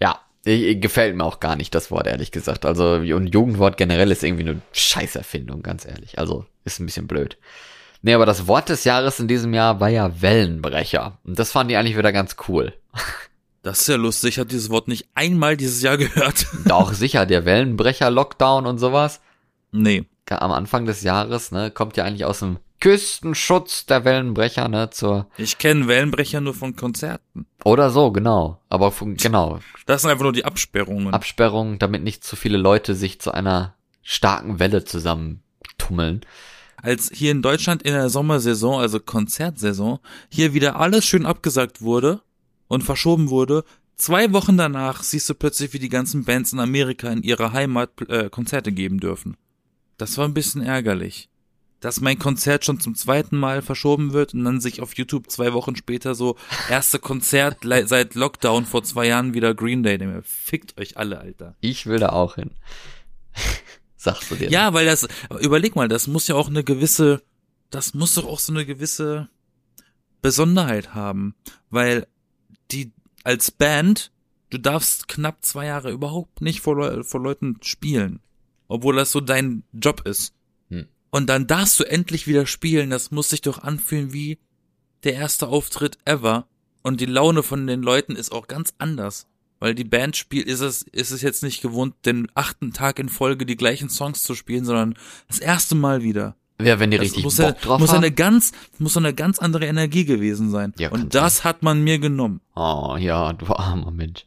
Ja, ich- gefällt mir auch gar nicht das Wort, ehrlich gesagt. Also, und Jugendwort generell ist irgendwie eine Scheißerfindung, ganz ehrlich. Also, ist ein bisschen blöd. Nee, aber das Wort des Jahres in diesem Jahr war ja Wellenbrecher. Und das fand ich eigentlich wieder ganz cool. Das ist ja lustig. Ich habe dieses Wort nicht einmal dieses Jahr gehört. Doch, sicher, der Wellenbrecher-Lockdown und sowas. Nee. am Anfang des Jahres, ne, kommt ja eigentlich aus dem Küstenschutz der Wellenbrecher, ne, zur, Ich kenne Wellenbrecher nur von Konzerten. oder so, genau. Aber von, genau, Das sind einfach nur die Absperrungen. Absperrung, damit nicht zu viele Leute sich zu einer starken Welle zusammentummeln. Als hier in Deutschland in der Sommersaison, also Konzertsaison, hier wieder alles schön abgesagt wurde und verschoben wurde, zwei Wochen danach siehst du plötzlich, wie die ganzen Bands in Amerika in ihrer Heimat äh, Konzerte geben dürfen. Das war ein bisschen ärgerlich. Dass mein Konzert schon zum zweiten Mal verschoben wird und dann sich auf YouTube zwei Wochen später so erste Konzert seit Lockdown vor zwei Jahren wieder Green Day. nehmen. Fickt euch alle, Alter. Ich will da auch hin. Sagst du dir. Ja, weil das, überleg mal, das muss ja auch eine gewisse, das muss doch auch so eine gewisse Besonderheit haben, weil die als Band, du darfst knapp zwei Jahre überhaupt nicht vor, Leu vor Leuten spielen, obwohl das so dein Job ist. Und dann darfst du endlich wieder spielen, das muss sich doch anfühlen wie der erste Auftritt ever. Und die Laune von den Leuten ist auch ganz anders. Weil die Band spielt, ist es, ist es jetzt nicht gewohnt, den achten Tag in Folge die gleichen Songs zu spielen, sondern das erste Mal wieder. Ja, wenn die Das richtig muss, Bock ja, drauf muss haben. eine ganz, muss eine ganz andere Energie gewesen sein. Ja, Und das hat man mir genommen. Oh, ja, du armer Mensch.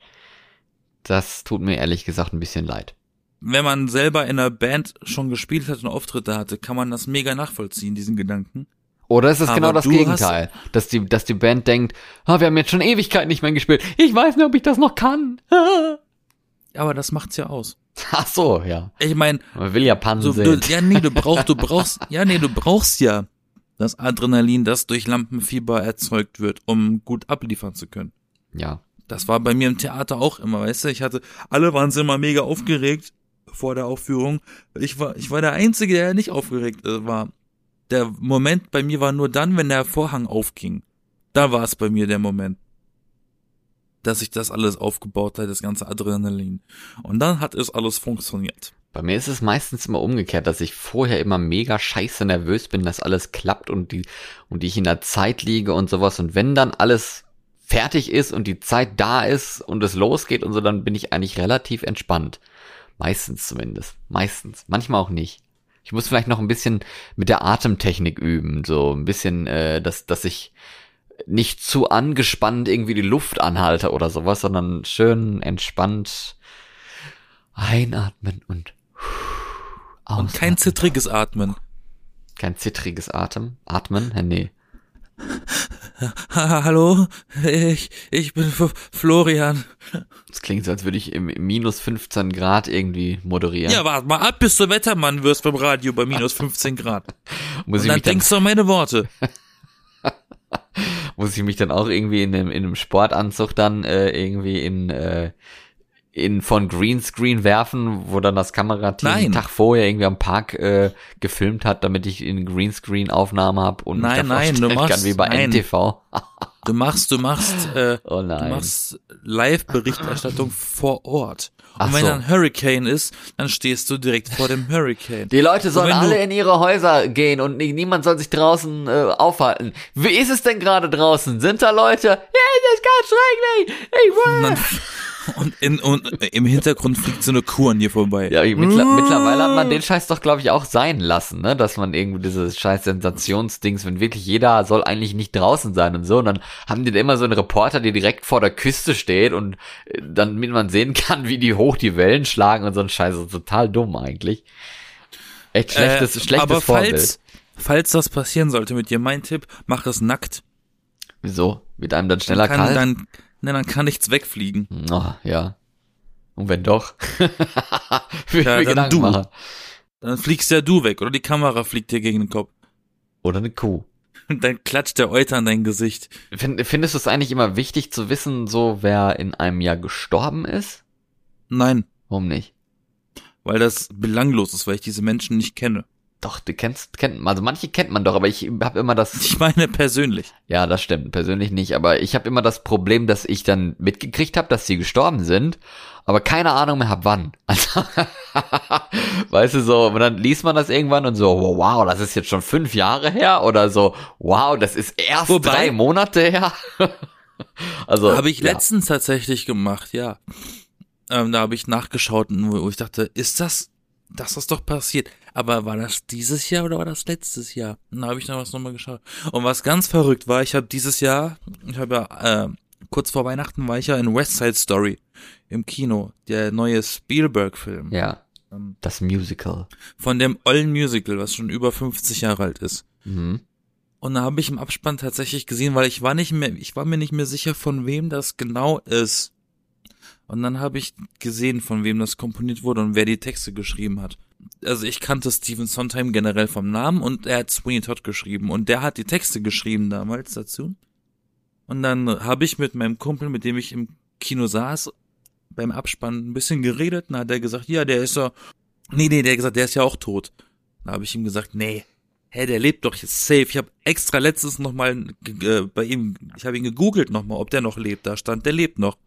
Das tut mir ehrlich gesagt ein bisschen leid. Wenn man selber in einer Band schon gespielt hat und Auftritte hatte, kann man das mega nachvollziehen, diesen Gedanken. Oder ist es genau das Gegenteil? Dass die, dass die Band denkt, ah, wir haben jetzt schon Ewigkeit nicht mehr gespielt. Ich weiß nicht, ob ich das noch kann. Aber das macht's ja aus. Ach so, ja. Ich meine, Man will ja Pannen so, du, ja, nee, du brauchst, du brauchst, ja, nee, du brauchst ja das Adrenalin, das durch Lampenfieber erzeugt wird, um gut abliefern zu können. Ja. Das war bei mir im Theater auch immer, weißt du, ich hatte, alle waren so immer mega aufgeregt vor der Aufführung. Ich war, ich war der Einzige, der nicht aufgeregt äh, war. Der Moment bei mir war nur dann, wenn der Vorhang aufging. Da war es bei mir der Moment. Dass ich das alles aufgebaut hat, das ganze Adrenalin. Und dann hat es alles funktioniert. Bei mir ist es meistens immer umgekehrt, dass ich vorher immer mega scheiße nervös bin, dass alles klappt und die, und ich in der Zeit liege und sowas. Und wenn dann alles fertig ist und die Zeit da ist und es losgeht und so, dann bin ich eigentlich relativ entspannt. Meistens zumindest. Meistens. Manchmal auch nicht. Ich muss vielleicht noch ein bisschen mit der Atemtechnik üben, so ein bisschen, äh, dass, dass ich nicht zu angespannt irgendwie die Luft anhalte oder sowas, sondern schön entspannt einatmen und Und kein zittriges Atmen. kein zittriges Atem, atmen, nee. Ha, hallo, ich, ich bin F Florian. Das klingt so, als würde ich im, im minus 15 Grad irgendwie moderieren. Ja, warte mal ab, bis du Wettermann wirst beim Radio bei minus 15 Grad. muss, Und ich dann mich dann, denkst du an meine Worte. muss ich mich dann auch irgendwie in einem, in einem Sportanzug dann äh, irgendwie in, äh, in von Greenscreen werfen, wo dann das Kamerateam Nein. einen Tag vorher irgendwie am Park äh, gefilmt hat, damit ich in Greenscreen Aufnahme habe und Nein, nein, du vorstellen kann machst- wie bei nein. NTV. Du machst, du machst, äh, Oh du machst Live-Berichterstattung vor Ort. Und Ach wenn so. da ein Hurricane ist, dann stehst du direkt vor dem Hurricane. Die Leute sollen alle in ihre Häuser gehen und nie- niemand soll sich draußen äh, aufhalten. Wie ist es denn gerade draußen? Sind da Leute? Ja, es ist ganz schrecklich. Ich will. Und, in, und im Hintergrund fliegt so eine Kuh an dir vorbei. Ja, mittler, mittlerweile hat man den Scheiß doch, glaube ich, auch sein lassen, ne? Dass man irgendwie dieses scheiß Sensationsdings, wenn wirklich jeder soll eigentlich nicht draußen sein und so, und dann haben die da immer so einen Reporter, der direkt vor der Küste steht und äh, dann, damit man sehen kann, wie die hoch die Wellen schlagen und so ein Scheiß. Das ist total dumm eigentlich. Echt schlechtes, Äh, schlechtes aber Vorbild. falls, falls das passieren sollte mit dir, mein Tipp, mach es nackt. Wieso? Wird einem dann schneller Dann kalt? kann, dann, ne, dann kann nichts wegfliegen. Oh, ja. Und wenn doch? Will ich Ja, mir dann du. machen. Dann fliegst ja du weg oder die Kamera fliegt dir gegen den Kopf. Oder eine Kuh. Und dann klatscht der Euter an dein Gesicht. Find, findest du es eigentlich immer wichtig zu wissen, so wer in einem Jahr gestorben ist? Nein, Warum nicht? weil das belanglos ist, weil ich diese Menschen nicht kenne. Doch, du kennst, kennt, also manche kennt man doch, aber ich habe immer das, Ich meine persönlich. ja, das stimmt, persönlich nicht, aber ich habe immer das Problem, dass ich dann mitgekriegt habe, dass sie gestorben sind, aber keine Ahnung mehr hab wann. Also, weißt du so, und dann liest man das irgendwann und so, wow, wow, das ist jetzt schon fünf Jahre her oder so, wow, das ist erst Wobei- drei Monate her. also Habe ich ja. letztens tatsächlich gemacht, ja. Ähm, da habe ich nachgeschaut, wo ich dachte, ist das, das ist doch passiert. Aber war das dieses Jahr oder war das letztes Jahr? Dann habe ich noch was nochmal geschaut. Und was ganz verrückt war, ich habe dieses Jahr, ich habe ja, äh, kurz vor Weihnachten war ich ja in West Side Story im Kino, der neue Spielberg-Film. Ja. Ähm, Das Musical. Von dem ollen Musical, was schon über 50 Jahre alt ist. Mhm. Und da habe ich im Abspann tatsächlich gesehen, weil ich war nicht mehr, ich war mir nicht mehr sicher, von wem das genau ist. Und dann habe ich gesehen, von wem das komponiert wurde und wer die Texte geschrieben hat. Also ich kannte Stephen Sondheim generell vom Namen und er hat Sweeney Todd geschrieben und der hat die Texte geschrieben damals dazu. Und dann habe ich mit meinem Kumpel, mit dem ich im Kino saß, beim Abspann ein bisschen geredet und hat er gesagt, ja, der ist ja, nee, nee, der hat gesagt, der ist ja auch tot. Da habe ich ihm gesagt, nee, hä, der lebt doch jetzt safe. Ich habe extra letztens noch mal äh, bei ihm, ich habe ihn gegoogelt noch mal, ob der noch lebt. Da stand, der lebt noch.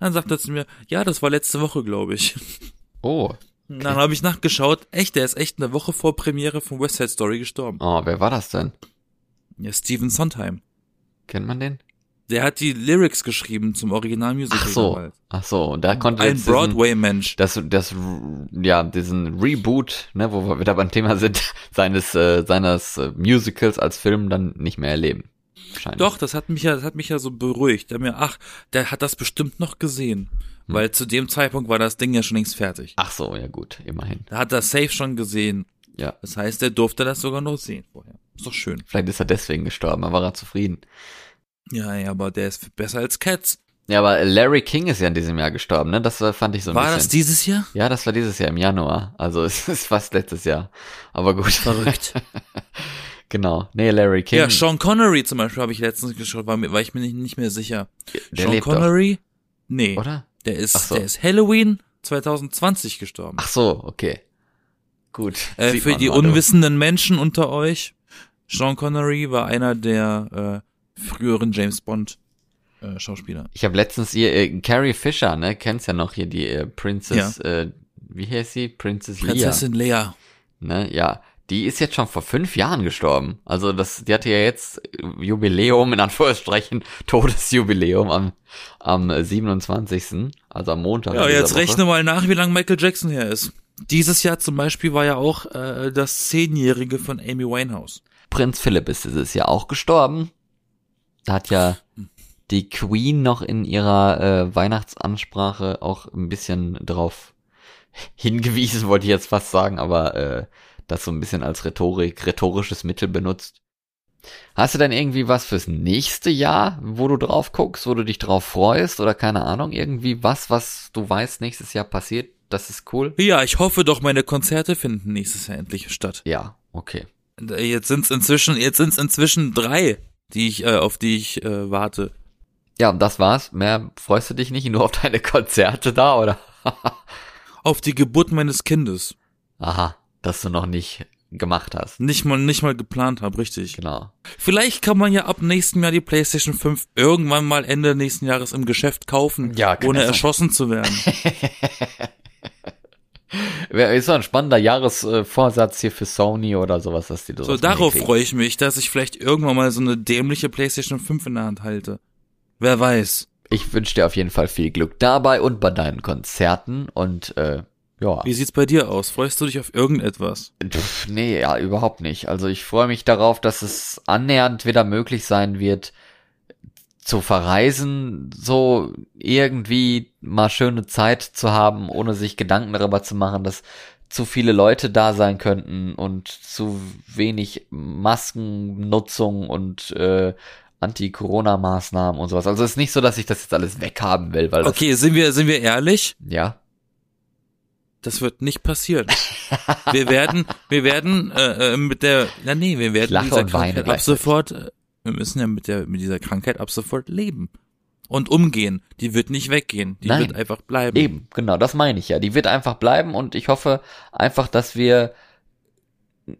Dann sagt er zu mir, ja, das war letzte Woche, glaube ich. Oh. Und Dann habe ich nachgeschaut, echt, der ist echt eine Woche vor Premiere von West Side Story gestorben. Oh, wer war das denn? Ja, Stephen Sondheim. Kennt man den? Der hat die Lyrics geschrieben zum Originalmusical. Ach so. damals. Ach so, und da konnte Ein Broadway-Mensch. das, das, ja, diesen Reboot, ne, wo wir wieder beim Thema sind, seines, äh, seines äh, Musicals als Film dann nicht mehr erleben. Wahrscheinlich. Doch, das hat mich ja, das hat mich ja so beruhigt. Der mir, ach, der hat das bestimmt noch gesehen. Hm. Weil zu dem Zeitpunkt war das Ding ja schon längst fertig. Ach so, ja gut, immerhin. Da hat er safe schon gesehen. Ja. Das heißt, er durfte das sogar noch sehen vorher. Ist doch schön. Vielleicht ist er deswegen gestorben, aber war er zufrieden. Ja, ja, aber der ist besser als Cats. Ja, aber Larry King ist ja in diesem Jahr gestorben, ne? Das fand ich so ein War bisschen. das dieses Jahr? ja, das war dieses Jahr im Januar. Also es ist fast letztes Jahr. Aber gut. Verrückt. genau. Nee, Larry King. Ja, Sean Connery zum Beispiel habe ich letztens geschaut, war, war ich mir nicht, nicht mehr sicher. der Sean Connery? Nee. doch, oder? Der ist, so. der ist Halloween 2020 gestorben. Ach so, okay. Gut. Äh, für die mal, du. unwissenden Menschen unter euch, Sean Connery war einer der äh, früheren James Bond äh, Schauspieler. Ich habe letztens ihr, äh, Carrie Fisher, ne? Kennst ja noch hier die äh, Princess, äh, wie heißt sie? Princess Leia. Prinzessin Leia. Ne? Ja. Die ist jetzt schon vor fünf Jahren gestorben. Also das, die hatte ja jetzt Jubiläum, in Anführungsstrichen, Todesjubiläum am, am 27. Also am Montag. Ja, jetzt Woche. rechne mal nach, wie lange Michael Jackson her ist. Dieses Jahr zum Beispiel war ja auch äh, das Zehnjährige von Amy Winehouse. Prinz Philipp ist dieses Jahr auch gestorben. Da hat ja die Queen noch in ihrer äh, Weihnachtsansprache auch ein bisschen drauf hingewiesen, wollte ich jetzt fast sagen, aber äh, das so ein bisschen als Rhetorik, rhetorisches Mittel benutzt. Hast du denn irgendwie was fürs nächste Jahr, wo du drauf guckst, wo du dich drauf freust oder keine Ahnung, irgendwie was, was du weißt nächstes Jahr passiert? Das ist cool. Ja, ich hoffe doch, meine Konzerte finden nächstes Jahr endlich statt. Ja, okay. Jetzt sind's inzwischen, jetzt sind's inzwischen drei, die ich, äh, auf die ich äh, warte. Ja, und das war's. Mehr freust du dich nicht nur auf deine Konzerte da, oder? Auf die Geburt meines Kindes. Aha, dass du noch nicht gemacht hast. Nicht mal, nicht mal geplant habe, richtig. Genau. Vielleicht kann man ja ab nächstem Jahr die PlayStation 5 irgendwann mal Ende nächsten Jahres im Geschäft kaufen, Ja, ohne erschossen zu werden. Ist so ein spannender Jahresvorsatz hier für Sony oder sowas, dass die das So, darauf freue ich mich, dass ich vielleicht irgendwann mal so eine dämliche PlayStation 5 in der Hand halte. Wer weiß. Ich wünsche dir auf jeden Fall viel Glück dabei und bei deinen Konzerten und äh, ja. Wie sieht's bei dir aus? Freust du dich auf irgendetwas? Pff, nee, ja, überhaupt nicht. Also ich freue mich darauf, dass es annähernd wieder möglich sein wird, zu verreisen, so irgendwie mal schöne Zeit zu haben, ohne sich Gedanken darüber zu machen, dass zu viele Leute da sein könnten und zu wenig Maskennutzung und äh, Anti-Corona-Maßnahmen und sowas. Also es ist nicht so, dass ich das jetzt alles weghaben will, weil Okay, sind wir, sind wir ehrlich? ja, Das wird nicht passieren. Wir werden, wir werden äh, äh, mit der, na nee, wir werden lache mit dieser Krankheit ab sofort, äh, wir müssen ja mit der, mit dieser Krankheit ab sofort leben und umgehen. Die wird nicht weggehen. Die Nein. wird einfach bleiben. Eben, genau, das meine ich ja. Die wird einfach bleiben und ich hoffe einfach, dass wir,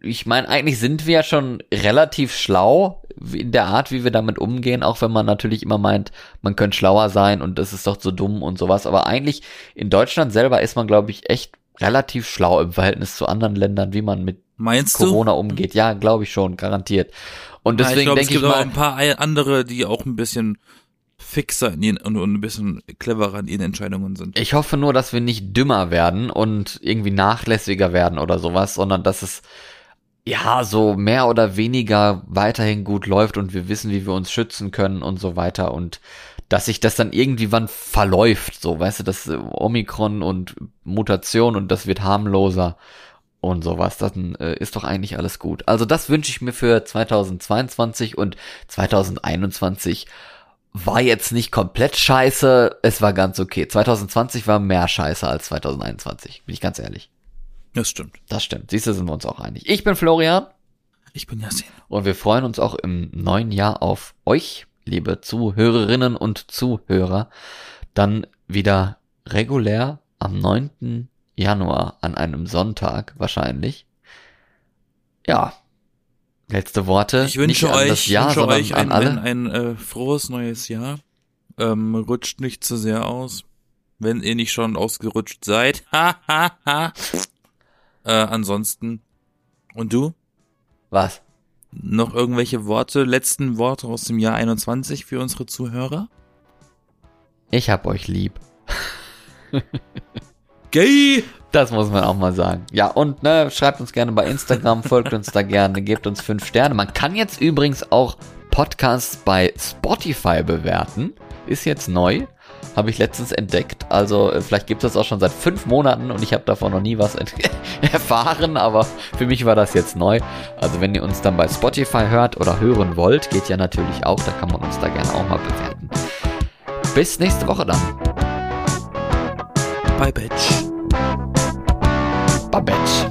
ich meine, eigentlich sind wir ja schon relativ schlau in der Art, wie wir damit umgehen, auch wenn man natürlich immer meint, man könnte schlauer sein und das ist doch so dumm und sowas. Aber eigentlich in Deutschland selber ist man, glaube ich, echt relativ schlau im Verhältnis zu anderen Ländern, wie man mit Meinst Corona umgeht. Ja, glaube ich schon, garantiert. Und du? Ja, ich deswegen glaube, es denke ich, gibt auch mal, ein paar andere, die auch ein bisschen fixer in ihren, und ein bisschen cleverer in ihren Entscheidungen sind. Ich hoffe nur, dass wir nicht dümmer werden und irgendwie nachlässiger werden oder sowas, sondern dass es ja so mehr oder weniger weiterhin gut läuft und wir wissen, wie wir uns schützen können und so weiter und dass sich das dann irgendwie wann verläuft, so, weißt du, das äh, Omikron und Mutation und das wird harmloser und sowas, dann äh, ist doch eigentlich alles gut. Also das wünsche ich mir für 2022 und 2021 war jetzt nicht komplett scheiße, es war ganz okay. 2020 war mehr scheiße als 2021, bin ich ganz ehrlich. Das stimmt. Das stimmt. Siehst du, sind wir uns auch einig. Ich bin Florian. Ich bin Yasin. Und wir freuen uns auch im neuen Jahr auf euch, liebe Zuhörerinnen und Zuhörer. Dann wieder regulär am 9. Januar an einem Sonntag wahrscheinlich. Ja. Letzte Worte. Ich wünsche euch, das Jahr, wünsche euch an ein, ein, ein äh, frohes neues Jahr. Ähm, rutscht nicht zu sehr aus. Wenn ihr nicht schon ausgerutscht seid. Ha, ha, ha. Äh, ansonsten. Und du? Was? Noch irgendwelche Worte, letzten Worte aus dem Jahr 21 für unsere Zuhörer? Ich hab euch lieb. Gay! Das muss man auch mal sagen. Ja, und ne, schreibt uns gerne bei Instagram, folgt uns da gerne, gebt uns fünf Sterne. Man kann jetzt übrigens auch Podcasts bei Spotify bewerten. Ist jetzt neu. Habe ich letztens entdeckt. Also äh, vielleicht gibt es das auch schon seit fünf Monaten und ich habe davon noch nie was erfahren, aber für mich war das jetzt neu. Also wenn ihr uns dann bei Spotify hört oder hören wollt, geht ja natürlich auch. Da kann man uns da gerne auch mal bewerten. Bis nächste Woche dann. Bye, Bitch. Babette.